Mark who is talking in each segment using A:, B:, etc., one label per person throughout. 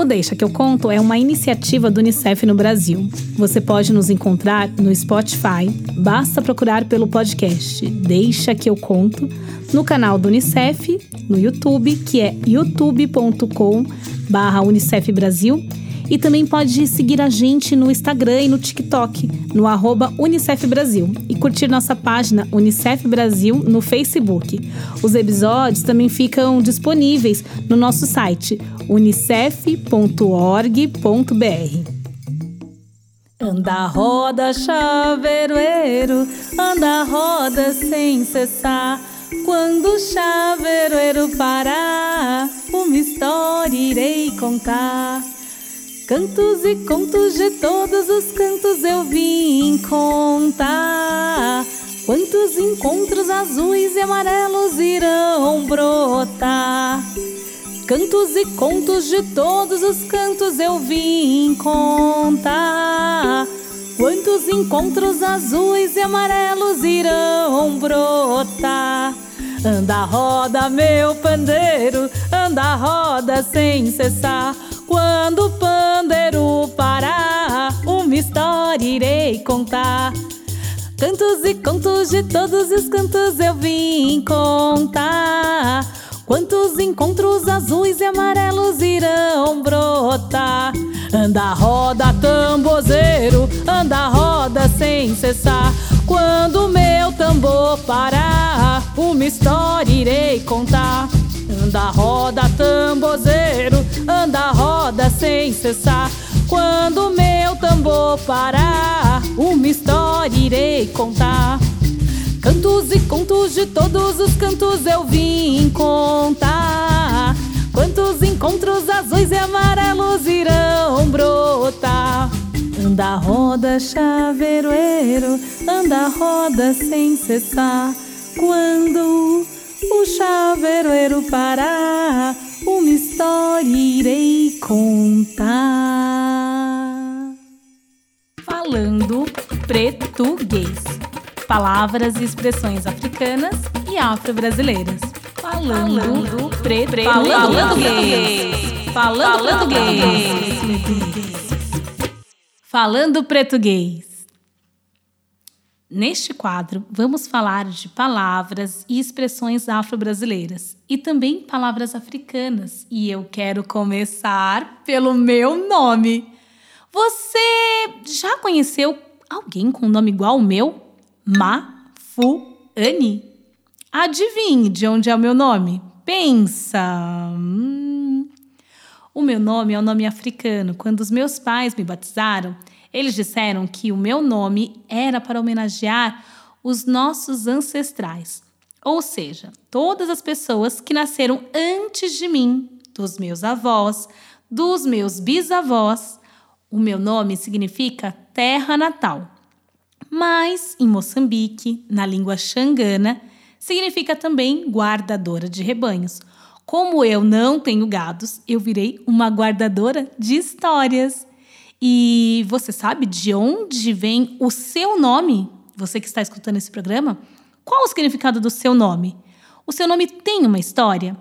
A: O Deixa que eu conto é uma iniciativa do Unicef no Brasil. Você pode nos encontrar no Spotify, basta procurar pelo podcast Deixa que eu conto, no canal do Unicef, no YouTube, que é youtube.com/unicef Brasil, e também pode seguir a gente no Instagram e no TikTok, no arroba Unicef Brasil, e curtir nossa página Unicef Brasil no Facebook. Os episódios também ficam disponíveis no nosso site unicef.org.br. Anda, roda, chaveiroeiro, anda, roda sem cessar. Quando o chaveiroeiro parar, uma história irei contar. Cantos e contos de todos os cantos eu vim contar. Quantos encontros azuis e amarelos irão brotar? Cantos e contos de todos os cantos eu vim contar. Quantos encontros azuis e amarelos irão brotar? Anda, roda, meu pandeiro, anda, roda sem cessar. Quando o história irei contar. Cantos e contos de todos os cantos eu vim contar. Quantos encontros azuis e amarelos irão brotar? Anda, roda, tambozeiro, anda, roda sem cessar. Quando meu tambor parar, uma história irei contar. Anda, roda, tambozeiro, anda, roda sem cessar. Quando meu tambor parar, uma história irei contar. Cantos e contos de todos os cantos eu vim contar. Quantos encontros azuis e amarelos irão brotar? Anda, roda, chaveiroeiro, anda, roda sem cessar. Quando o chaveiroeiro parar, uma história irei contar. Falando português. Palavras e expressões africanas e afro-brasileiras. Falando, falando português. Falando português. Falando português. Neste quadro, vamos falar de palavras e expressões afro-brasileiras e também palavras africanas. E eu quero começar pelo meu nome. Você já conheceu alguém com nome igual ao meu? Ma-fu-ani. Adivinhe de onde é o meu nome? Pensa. Hum. O meu nome é um nome africano. Quando os meus pais me batizaram, eles disseram que o meu nome era para homenagear os nossos ancestrais, ou seja, todas as pessoas que nasceram antes de mim, dos meus avós, dos meus bisavós. O meu nome significa terra natal. Mas em Moçambique, na língua xangana, significa também guardadora de rebanhos. Como eu não tenho gados, eu virei uma guardadora de histórias. E você sabe de onde vem o seu nome? Você que está escutando esse programa? Qual o significado do seu nome? O seu nome tem uma história?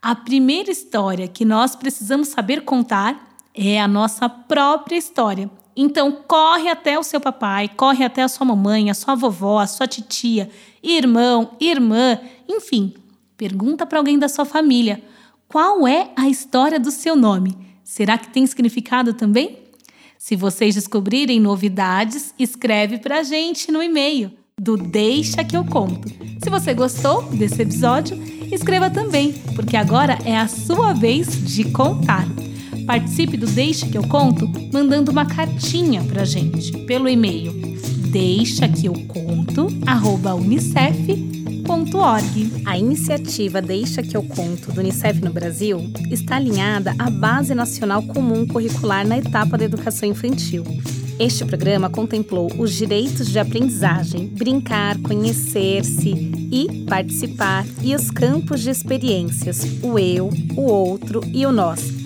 A: A primeira história que nós precisamos saber contar é a nossa própria história. Então, corre até o seu papai, corre até a sua mamãe, a sua vovó, a sua titia, irmão, irmã, enfim, pergunta para alguém da sua família qual é a história do seu nome. Será que tem significado também? Se vocês descobrirem novidades, escreve para a gente no e-mail do Deixa que eu conto. Se você gostou desse episódio, escreva também, porque agora é a sua vez de contar. Participe do Deixa que eu conto mandando uma cartinha pra gente pelo e-mail deixa que eu conto. A iniciativa Deixa que eu conto do Unicef no Brasil está alinhada à Base Nacional Comum Curricular na etapa da educação infantil. Este programa contemplou os direitos de aprendizagem, brincar, conhecer-se e participar e os campos de experiências, o eu, o outro e o nós,